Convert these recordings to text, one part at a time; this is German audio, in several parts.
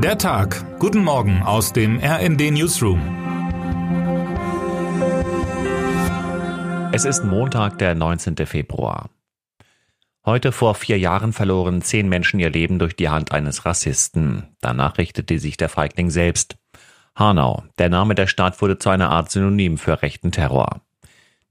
Der Tag. Guten Morgen aus dem RND Newsroom. Es ist Montag, der 19. Februar. Heute vor vier Jahren verloren zehn Menschen ihr Leben durch die Hand eines Rassisten. Danach richtete sich der Feigling selbst. Hanau, der Name der Stadt wurde zu einer Art Synonym für rechten Terror.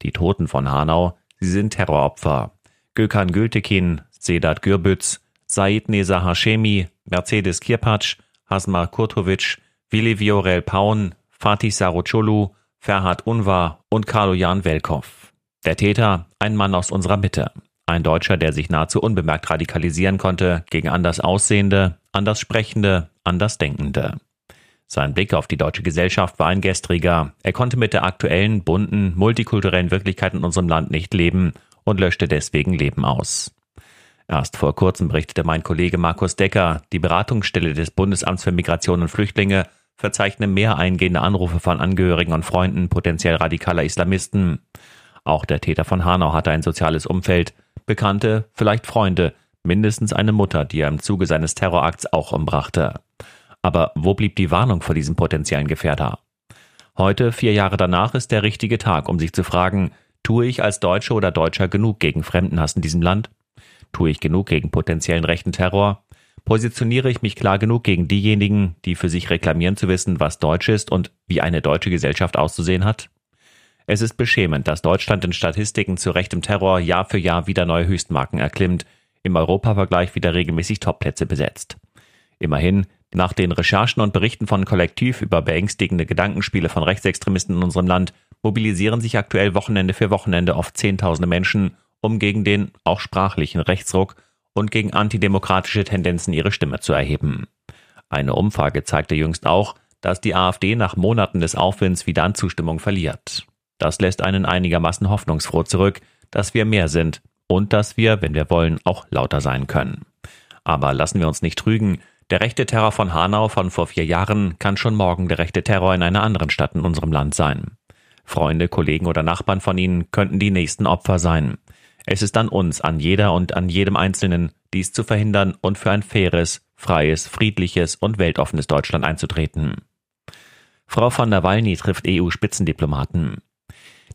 Die Toten von Hanau, sie sind Terroropfer. Gökhan Gültekin, Sedat Gürbüz, Said Neza Hashemi, Mercedes Kirpatsch, Hasmar Kurtovic, Willi Viorel Paun, Fatih Sarocolu, Ferhat Unvar und Carlo-Jan Welkow. Der Täter, ein Mann aus unserer Mitte. Ein Deutscher, der sich nahezu unbemerkt radikalisieren konnte gegen anders Aussehende, anders Sprechende, anders Denkende. Sein Blick auf die deutsche Gesellschaft war ein gestriger. Er konnte mit der aktuellen, bunten, multikulturellen Wirklichkeit in unserem Land nicht leben und löschte deswegen Leben aus. Erst vor kurzem berichtete mein Kollege Markus Decker, die Beratungsstelle des Bundesamts für Migration und Flüchtlinge verzeichne mehr eingehende Anrufe von Angehörigen und Freunden potenziell radikaler Islamisten. Auch der Täter von Hanau hatte ein soziales Umfeld, Bekannte, vielleicht Freunde, mindestens eine Mutter, die er im Zuge seines Terrorakts auch umbrachte. Aber wo blieb die Warnung vor diesem potenziellen Gefährder? Heute, vier Jahre danach, ist der richtige Tag, um sich zu fragen, tue ich als Deutsche oder Deutscher genug gegen Fremdenhass in diesem Land? Tue ich genug gegen potenziellen rechten Terror? Positioniere ich mich klar genug gegen diejenigen, die für sich reklamieren zu wissen, was Deutsch ist und wie eine deutsche Gesellschaft auszusehen hat? Es ist beschämend, dass Deutschland in Statistiken zu rechtem Terror Jahr für Jahr wieder neue Höchstmarken erklimmt, im Europavergleich wieder regelmäßig Topplätze besetzt. Immerhin, nach den Recherchen und Berichten von Kollektiv über beängstigende Gedankenspiele von Rechtsextremisten in unserem Land mobilisieren sich aktuell Wochenende für Wochenende oft Zehntausende Menschen, um gegen den auch sprachlichen Rechtsruck und gegen antidemokratische Tendenzen ihre Stimme zu erheben. Eine Umfrage zeigte jüngst auch, dass die AfD nach Monaten des Aufwinds wieder an Zustimmung verliert. Das lässt einen einigermaßen hoffnungsfroh zurück, dass wir mehr sind und dass wir, wenn wir wollen, auch lauter sein können. Aber lassen wir uns nicht trügen, der rechte Terror von Hanau von vor vier Jahren kann schon morgen der rechte Terror in einer anderen Stadt in unserem Land sein. Freunde, Kollegen oder Nachbarn von Ihnen könnten die nächsten Opfer sein. Es ist an uns, an jeder und an jedem Einzelnen, dies zu verhindern und für ein faires, freies, friedliches und weltoffenes Deutschland einzutreten. Frau von der Walny trifft EU-Spitzendiplomaten.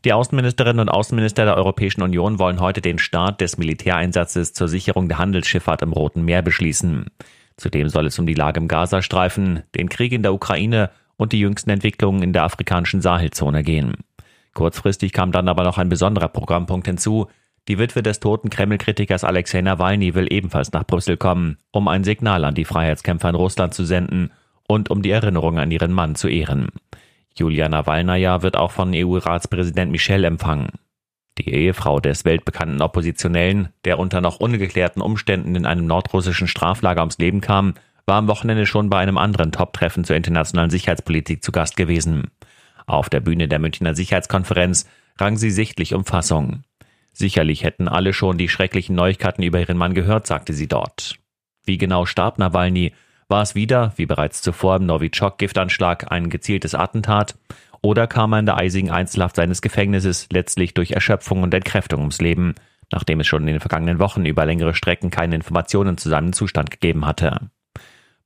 Die Außenministerinnen und Außenminister der Europäischen Union wollen heute den Start des Militäreinsatzes zur Sicherung der Handelsschifffahrt im Roten Meer beschließen. Zudem soll es um die Lage im Gazastreifen, den Krieg in der Ukraine und die jüngsten Entwicklungen in der afrikanischen Sahelzone gehen. Kurzfristig kam dann aber noch ein besonderer Programmpunkt hinzu, die Witwe des toten Kreml-Kritikers Alexei Nawalny will ebenfalls nach Brüssel kommen, um ein Signal an die Freiheitskämpfer in Russland zu senden und um die Erinnerung an ihren Mann zu ehren. Julia Nawalnaja wird auch von EU-Ratspräsident Michel empfangen. Die Ehefrau des weltbekannten Oppositionellen, der unter noch ungeklärten Umständen in einem nordrussischen Straflager ums Leben kam, war am Wochenende schon bei einem anderen Top-Treffen zur internationalen Sicherheitspolitik zu Gast gewesen. Auf der Bühne der Münchner Sicherheitskonferenz rang sie sichtlich um Fassung. Sicherlich hätten alle schon die schrecklichen Neuigkeiten über ihren Mann gehört, sagte sie dort. Wie genau starb Nawalny? War es wieder, wie bereits zuvor im Novichok-Giftanschlag, ein gezieltes Attentat? Oder kam er in der eisigen Einzelhaft seines Gefängnisses letztlich durch Erschöpfung und Entkräftung ums Leben, nachdem es schon in den vergangenen Wochen über längere Strecken keine Informationen zu seinem Zustand gegeben hatte?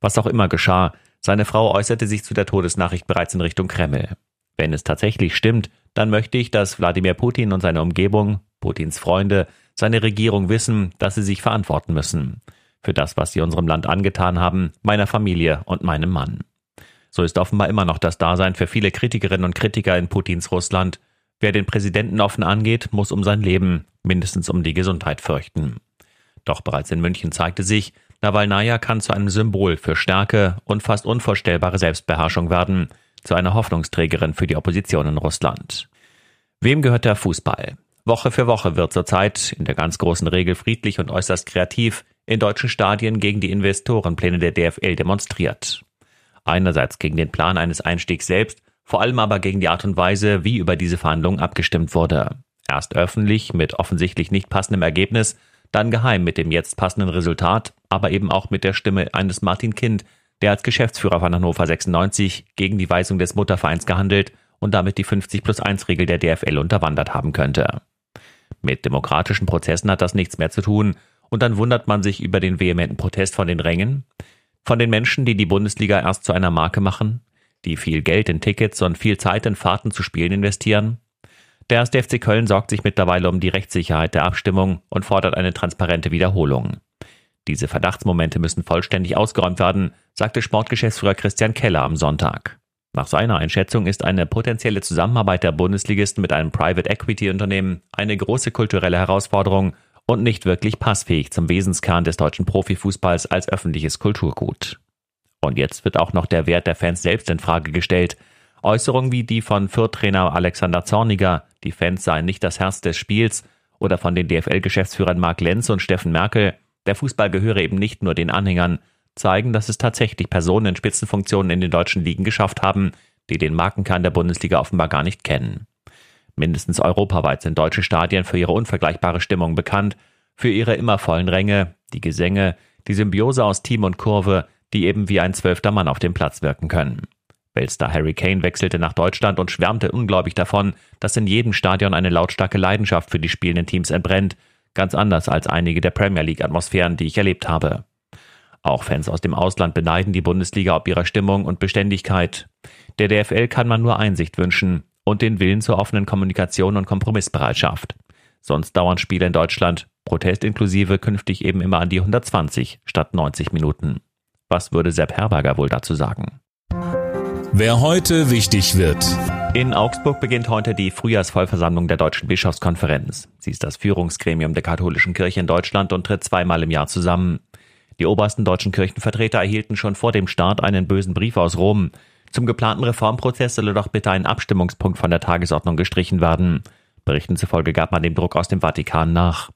Was auch immer geschah, seine Frau äußerte sich zu der Todesnachricht bereits in Richtung Kreml. Wenn es tatsächlich stimmt, dann möchte ich, dass Wladimir Putin und seine Umgebung Putins Freunde, seine Regierung wissen, dass sie sich verantworten müssen. Für das, was sie unserem Land angetan haben, meiner Familie und meinem Mann. So ist offenbar immer noch das Dasein für viele Kritikerinnen und Kritiker in Putins Russland. Wer den Präsidenten offen angeht, muss um sein Leben, mindestens um die Gesundheit fürchten. Doch bereits in München zeigte sich, Nawalnaja kann zu einem Symbol für Stärke und fast unvorstellbare Selbstbeherrschung werden, zu einer Hoffnungsträgerin für die Opposition in Russland. Wem gehört der Fußball? Woche für Woche wird zurzeit, in der ganz großen Regel friedlich und äußerst kreativ, in deutschen Stadien gegen die Investorenpläne der DFL demonstriert. Einerseits gegen den Plan eines Einstiegs selbst, vor allem aber gegen die Art und Weise, wie über diese Verhandlungen abgestimmt wurde. Erst öffentlich mit offensichtlich nicht passendem Ergebnis, dann geheim mit dem jetzt passenden Resultat, aber eben auch mit der Stimme eines Martin Kind, der als Geschäftsführer von Hannover 96 gegen die Weisung des Muttervereins gehandelt und damit die 50 plus 1 Regel der DFL unterwandert haben könnte. Mit demokratischen Prozessen hat das nichts mehr zu tun, und dann wundert man sich über den vehementen Protest von den Rängen. Von den Menschen, die die Bundesliga erst zu einer Marke machen, die viel Geld in Tickets und viel Zeit in Fahrten zu Spielen investieren? Der 1. FC Köln sorgt sich mittlerweile um die Rechtssicherheit der Abstimmung und fordert eine transparente Wiederholung. Diese Verdachtsmomente müssen vollständig ausgeräumt werden, sagte Sportgeschäftsführer Christian Keller am Sonntag. Nach seiner Einschätzung ist eine potenzielle Zusammenarbeit der Bundesligisten mit einem Private Equity Unternehmen eine große kulturelle Herausforderung und nicht wirklich passfähig zum Wesenskern des deutschen Profifußballs als öffentliches Kulturgut. Und jetzt wird auch noch der Wert der Fans selbst in Frage gestellt. Äußerungen wie die von Fürth-Trainer Alexander Zorniger, die Fans seien nicht das Herz des Spiels, oder von den DFL-Geschäftsführern Marc Lenz und Steffen Merkel, der Fußball gehöre eben nicht nur den Anhängern, zeigen, dass es tatsächlich Personen in Spitzenfunktionen in den deutschen Ligen geschafft haben, die den Markenkern der Bundesliga offenbar gar nicht kennen. Mindestens europaweit sind deutsche Stadien für ihre unvergleichbare Stimmung bekannt, für ihre immer vollen Ränge, die Gesänge, die Symbiose aus Team und Kurve, die eben wie ein zwölfter Mann auf dem Platz wirken können. Weltstar Harry Kane wechselte nach Deutschland und schwärmte ungläubig davon, dass in jedem Stadion eine lautstarke Leidenschaft für die spielenden Teams entbrennt, ganz anders als einige der Premier League Atmosphären, die ich erlebt habe. Auch Fans aus dem Ausland beneiden die Bundesliga ob ihrer Stimmung und Beständigkeit. Der DFL kann man nur Einsicht wünschen und den Willen zur offenen Kommunikation und Kompromissbereitschaft. Sonst dauern Spiele in Deutschland, Protest inklusive, künftig eben immer an die 120 statt 90 Minuten. Was würde Sepp Herberger wohl dazu sagen? Wer heute wichtig wird. In Augsburg beginnt heute die Frühjahrsvollversammlung der Deutschen Bischofskonferenz. Sie ist das Führungsgremium der katholischen Kirche in Deutschland und tritt zweimal im Jahr zusammen. Die obersten deutschen Kirchenvertreter erhielten schon vor dem Start einen bösen Brief aus Rom. Zum geplanten Reformprozess solle doch bitte ein Abstimmungspunkt von der Tagesordnung gestrichen werden. Berichten zufolge gab man dem Druck aus dem Vatikan nach.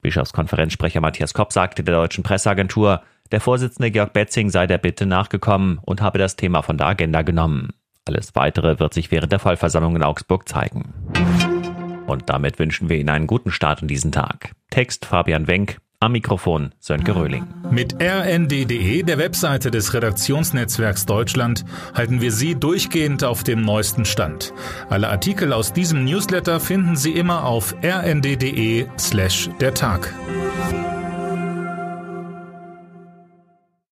Bischofskonferenzsprecher Matthias Kopp sagte der deutschen Presseagentur, der Vorsitzende Georg Betzing sei der Bitte nachgekommen und habe das Thema von der Agenda genommen. Alles weitere wird sich während der Vollversammlung in Augsburg zeigen. Und damit wünschen wir Ihnen einen guten Start in diesen Tag. Text Fabian Wenk, am Mikrofon Sönke Röhling. Mit rnd.de, der Webseite des Redaktionsnetzwerks Deutschland, halten wir Sie durchgehend auf dem neuesten Stand. Alle Artikel aus diesem Newsletter finden Sie immer auf rnd.de slash der Tag.